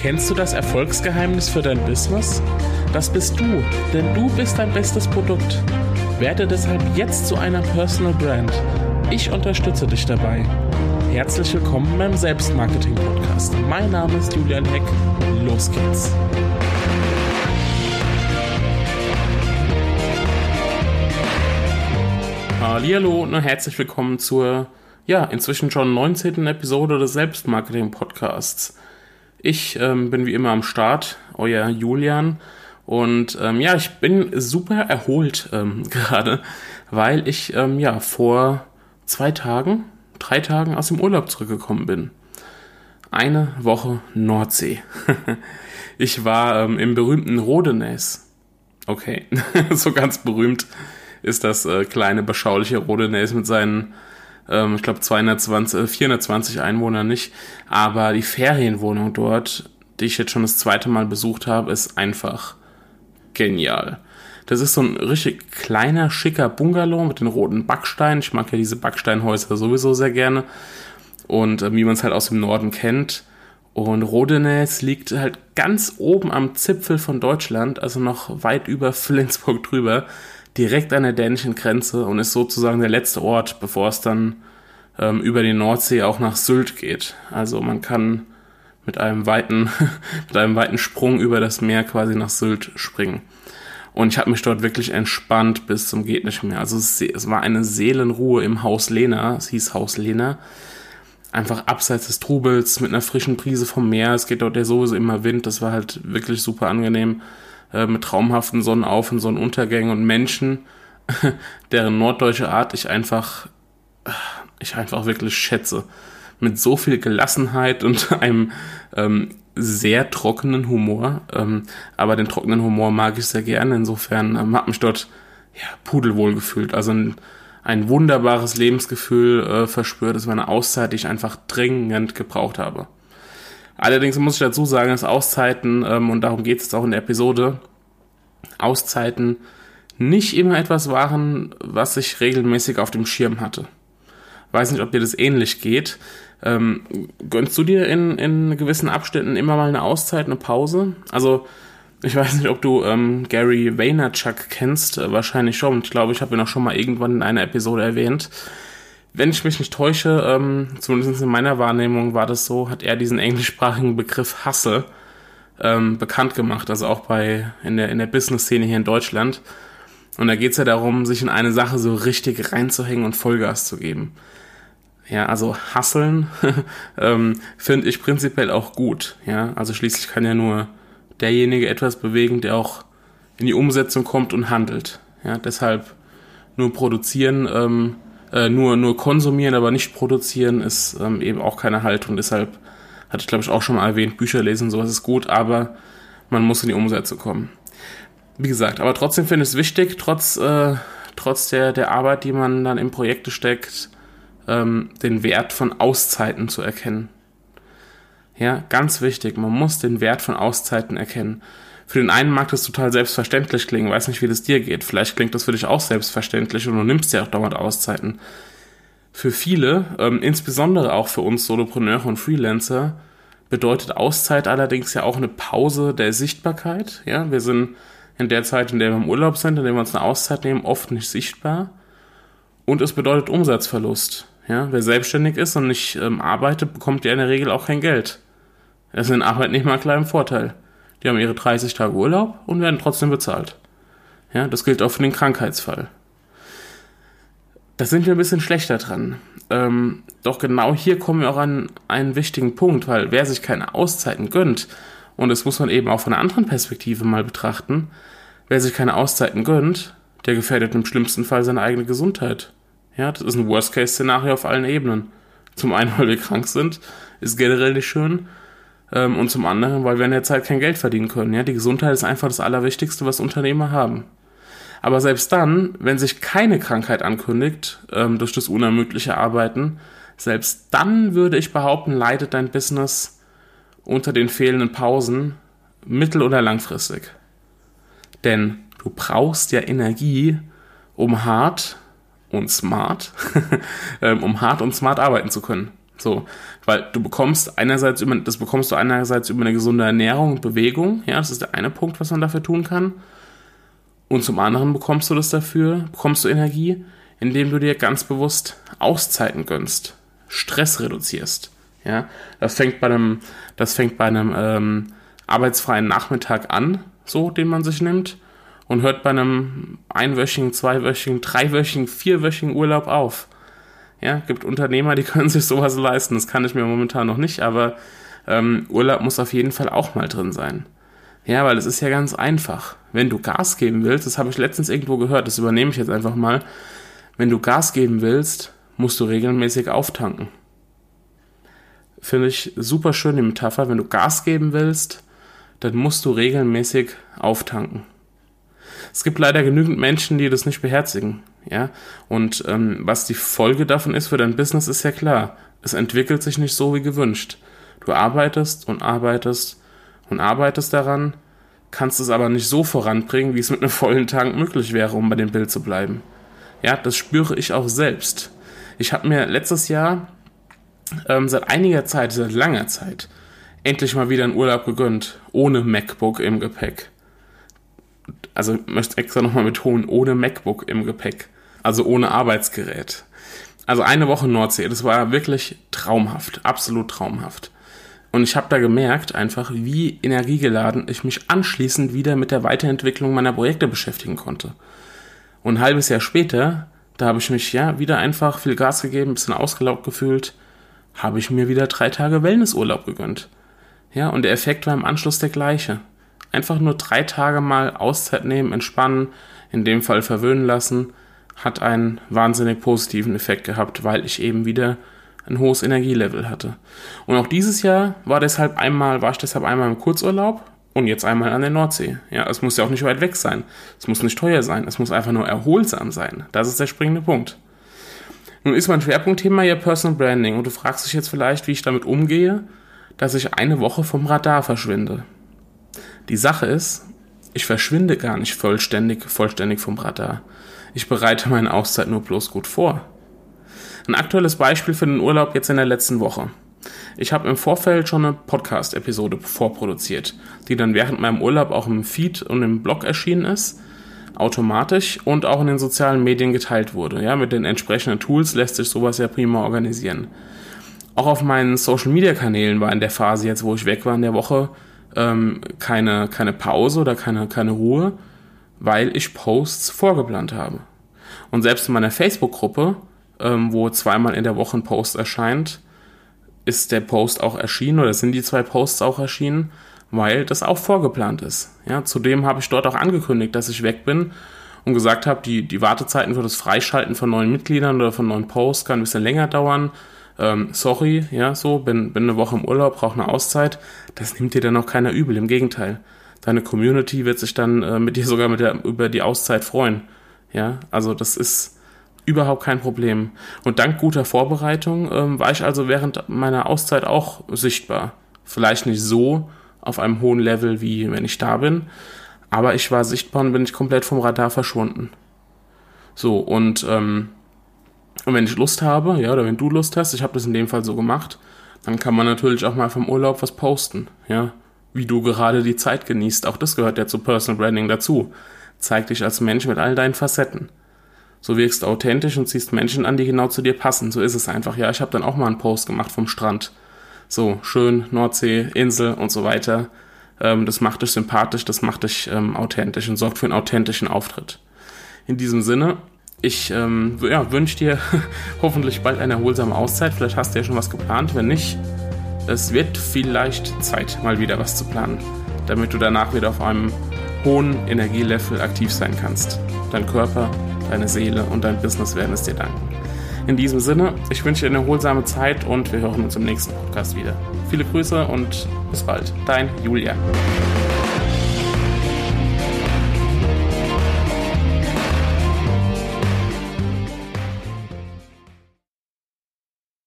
Kennst du das Erfolgsgeheimnis für dein Business? Das bist du, denn du bist dein bestes Produkt. Werde deshalb jetzt zu einer Personal Brand. Ich unterstütze dich dabei. Herzlich willkommen beim Selbstmarketing Podcast. Mein Name ist Julian Heck. Los geht's. Hallo und herzlich willkommen zur ja, inzwischen schon 19. Episode des Selbstmarketing Podcasts. Ich ähm, bin wie immer am Start, euer Julian. Und ähm, ja, ich bin super erholt ähm, gerade, weil ich ähm, ja vor zwei Tagen, drei Tagen aus dem Urlaub zurückgekommen bin. Eine Woche Nordsee. ich war ähm, im berühmten Rodenäs. Okay, so ganz berühmt ist das äh, kleine, beschauliche Rodenäs mit seinen ähm, ich glaube 220, 420 Einwohner nicht. Aber die Ferienwohnung dort, die ich jetzt schon das zweite Mal besucht habe, ist einfach genial. Das ist so ein richtig kleiner, schicker Bungalow mit den roten Backsteinen. Ich mag ja diese Backsteinhäuser sowieso sehr gerne. Und äh, wie man es halt aus dem Norden kennt. Und Rodenäs liegt halt ganz oben am Zipfel von Deutschland, also noch weit über Flensburg drüber direkt an der dänischen Grenze und ist sozusagen der letzte Ort, bevor es dann ähm, über die Nordsee auch nach Sylt geht. Also man kann mit einem weiten, mit einem weiten Sprung über das Meer quasi nach Sylt springen. Und ich habe mich dort wirklich entspannt bis zum geht nicht mehr. Also es, es, war eine Seelenruhe im Haus Lena. Es hieß Haus Lena. Einfach abseits des Trubels mit einer frischen Prise vom Meer. Es geht dort ja sowieso immer Wind. Das war halt wirklich super angenehm. Äh, mit traumhaften Sonnenauf- und Sonnenuntergängen und Menschen, deren norddeutsche Art ich einfach, ich einfach wirklich schätze. Mit so viel Gelassenheit und einem ähm, sehr trockenen Humor. Ähm, aber den trockenen Humor mag ich sehr gerne. Insofern ähm, hat mich dort ja, pudelwohl gefühlt. Also ein, ein wunderbares Lebensgefühl äh, verspürt. Das war eine Auszeit, die ich einfach dringend gebraucht habe. Allerdings muss ich dazu sagen, dass Auszeiten, ähm, und darum geht es auch in der Episode, Auszeiten nicht immer etwas waren, was ich regelmäßig auf dem Schirm hatte. Weiß nicht, ob dir das ähnlich geht. Ähm, gönnst du dir in, in gewissen Abständen immer mal eine Auszeit, eine Pause? Also, ich weiß nicht, ob du ähm, Gary Vaynerchuk kennst, äh, wahrscheinlich schon. Ich glaube, ich habe ihn auch schon mal irgendwann in einer Episode erwähnt wenn ich mich nicht täusche, ähm, zumindest in meiner Wahrnehmung war das so, hat er diesen englischsprachigen Begriff Hasse ähm, bekannt gemacht, also auch bei in der, in der Business-Szene hier in Deutschland. Und da geht es ja darum, sich in eine Sache so richtig reinzuhängen und Vollgas zu geben. Ja, also hasseln ähm, finde ich prinzipiell auch gut. Ja, also schließlich kann ja nur derjenige etwas bewegen, der auch in die Umsetzung kommt und handelt. Ja, deshalb nur produzieren ähm, äh, nur, nur konsumieren, aber nicht produzieren ist ähm, eben auch keine Haltung. Deshalb hatte ich, glaube ich, auch schon mal erwähnt, Bücher lesen, sowas ist gut, aber man muss in die Umsetzung kommen. Wie gesagt, aber trotzdem finde ich es wichtig, trotz, äh, trotz der, der Arbeit, die man dann in Projekte steckt, ähm, den Wert von Auszeiten zu erkennen. Ja, ganz wichtig, man muss den Wert von Auszeiten erkennen. Für den einen mag das total selbstverständlich klingen, weiß nicht, wie das dir geht. Vielleicht klingt das für dich auch selbstverständlich und du nimmst ja auch dauernd Auszeiten. Für viele, ähm, insbesondere auch für uns Solopreneure und Freelancer, bedeutet Auszeit allerdings ja auch eine Pause der Sichtbarkeit. Ja, wir sind in der Zeit, in der wir im Urlaub sind, in der wir uns eine Auszeit nehmen, oft nicht sichtbar. Und es bedeutet Umsatzverlust. Ja, wer selbstständig ist und nicht ähm, arbeitet, bekommt ja in der Regel auch kein Geld. Das ist in Arbeitnehmer klar im Vorteil. Die haben ihre 30 Tage Urlaub und werden trotzdem bezahlt. Ja, das gilt auch für den Krankheitsfall. Da sind wir ein bisschen schlechter dran. Ähm, doch genau hier kommen wir auch an einen wichtigen Punkt, weil wer sich keine Auszeiten gönnt, und das muss man eben auch von einer anderen Perspektive mal betrachten, wer sich keine Auszeiten gönnt, der gefährdet im schlimmsten Fall seine eigene Gesundheit. Ja, das ist ein Worst-Case-Szenario auf allen Ebenen. Zum einen, weil wir krank sind, ist generell nicht schön. Ähm, und zum anderen, weil wir in der Zeit kein Geld verdienen können. Ja, die Gesundheit ist einfach das Allerwichtigste, was Unternehmer haben. Aber selbst dann, wenn sich keine Krankheit ankündigt ähm, durch das unermüdliche Arbeiten, selbst dann würde ich behaupten, leidet dein Business unter den fehlenden Pausen mittel- oder langfristig. Denn du brauchst ja Energie, um hart und smart, ähm, um hart und smart arbeiten zu können. So, weil du bekommst einerseits über, das bekommst du einerseits über eine gesunde Ernährung und Bewegung, ja, das ist der eine Punkt, was man dafür tun kann. Und zum anderen bekommst du das dafür, bekommst du Energie, indem du dir ganz bewusst Auszeiten gönnst, Stress reduzierst. Ja, das fängt bei einem, das fängt bei einem ähm, arbeitsfreien Nachmittag an, so den man sich nimmt, und hört bei einem einwöchigen, zweiwöchigen, dreiwöchigen, vierwöchigen Urlaub auf. Ja, gibt Unternehmer, die können sich sowas leisten. Das kann ich mir momentan noch nicht, aber ähm, Urlaub muss auf jeden Fall auch mal drin sein. Ja, weil es ist ja ganz einfach. Wenn du Gas geben willst, das habe ich letztens irgendwo gehört, das übernehme ich jetzt einfach mal. Wenn du Gas geben willst, musst du regelmäßig auftanken. Finde ich super schön die Metapher. Wenn du Gas geben willst, dann musst du regelmäßig auftanken. Es gibt leider genügend Menschen, die das nicht beherzigen. Ja, und ähm, was die Folge davon ist für dein Business, ist ja klar. Es entwickelt sich nicht so wie gewünscht. Du arbeitest und arbeitest und arbeitest daran, kannst es aber nicht so voranbringen, wie es mit einem vollen Tank möglich wäre, um bei dem Bild zu bleiben. Ja, das spüre ich auch selbst. Ich habe mir letztes Jahr ähm, seit einiger Zeit, seit langer Zeit, endlich mal wieder einen Urlaub gegönnt, ohne MacBook im Gepäck. Also ich möchte extra nochmal betonen, ohne MacBook im Gepäck also ohne Arbeitsgerät. Also eine Woche Nordsee, das war wirklich traumhaft, absolut traumhaft. Und ich habe da gemerkt einfach, wie energiegeladen ich mich anschließend wieder mit der Weiterentwicklung meiner Projekte beschäftigen konnte. Und ein halbes Jahr später, da habe ich mich ja wieder einfach viel Gas gegeben, ein bisschen ausgelaugt gefühlt, habe ich mir wieder drei Tage Wellnessurlaub gegönnt. Ja, und der Effekt war im Anschluss der gleiche. Einfach nur drei Tage mal Auszeit nehmen, entspannen, in dem Fall verwöhnen lassen hat einen wahnsinnig positiven Effekt gehabt, weil ich eben wieder ein hohes Energielevel hatte. Und auch dieses Jahr war deshalb einmal, war ich deshalb einmal im Kurzurlaub und jetzt einmal an der Nordsee. Ja, es muss ja auch nicht weit weg sein. Es muss nicht teuer sein. Es muss einfach nur erholsam sein. Das ist der springende Punkt. Nun ist mein Schwerpunktthema ja Personal Branding und du fragst dich jetzt vielleicht, wie ich damit umgehe, dass ich eine Woche vom Radar verschwinde. Die Sache ist, ich verschwinde gar nicht vollständig, vollständig vom Radar. Ich bereite meine Auszeit nur bloß gut vor. Ein aktuelles Beispiel für den Urlaub jetzt in der letzten Woche. Ich habe im Vorfeld schon eine Podcast-Episode vorproduziert, die dann während meinem Urlaub auch im Feed und im Blog erschienen ist, automatisch und auch in den sozialen Medien geteilt wurde. Ja, mit den entsprechenden Tools lässt sich sowas ja prima organisieren. Auch auf meinen Social-Media-Kanälen war in der Phase jetzt, wo ich weg war in der Woche, ähm, keine, keine Pause oder keine, keine Ruhe, weil ich Posts vorgeplant habe. Und selbst in meiner Facebook-Gruppe, ähm, wo zweimal in der Woche ein Post erscheint, ist der Post auch erschienen oder sind die zwei Posts auch erschienen, weil das auch vorgeplant ist. Ja, zudem habe ich dort auch angekündigt, dass ich weg bin und gesagt habe, die, die Wartezeiten für das Freischalten von neuen Mitgliedern oder von neuen Posts kann ein bisschen länger dauern. Ähm, sorry, ja, so, bin, bin eine Woche im Urlaub, brauche eine Auszeit. Das nimmt dir dann auch keiner übel, im Gegenteil deine Community wird sich dann äh, mit dir sogar mit der, über die Auszeit freuen. Ja, also das ist überhaupt kein Problem. Und dank guter Vorbereitung ähm, war ich also während meiner Auszeit auch sichtbar. Vielleicht nicht so auf einem hohen Level, wie wenn ich da bin, aber ich war sichtbar und bin ich komplett vom Radar verschwunden. So, und, ähm, und wenn ich Lust habe, ja, oder wenn du Lust hast, ich habe das in dem Fall so gemacht, dann kann man natürlich auch mal vom Urlaub was posten, ja wie du gerade die Zeit genießt. Auch das gehört ja zu Personal Branding dazu. Zeig dich als Mensch mit all deinen Facetten. So wirkst authentisch und ziehst Menschen an, die genau zu dir passen. So ist es einfach. Ja, ich habe dann auch mal einen Post gemacht vom Strand. So, schön, Nordsee, Insel und so weiter. Ähm, das macht dich sympathisch, das macht dich ähm, authentisch und sorgt für einen authentischen Auftritt. In diesem Sinne, ich ähm, ja, wünsche dir hoffentlich bald eine erholsame Auszeit. Vielleicht hast du ja schon was geplant. Wenn nicht, es wird vielleicht Zeit, mal wieder was zu planen, damit du danach wieder auf einem hohen Energielevel aktiv sein kannst. Dein Körper, deine Seele und dein Business werden es dir danken. In diesem Sinne, ich wünsche dir eine erholsame Zeit und wir hören uns im nächsten Podcast wieder. Viele Grüße und bis bald. Dein Julian.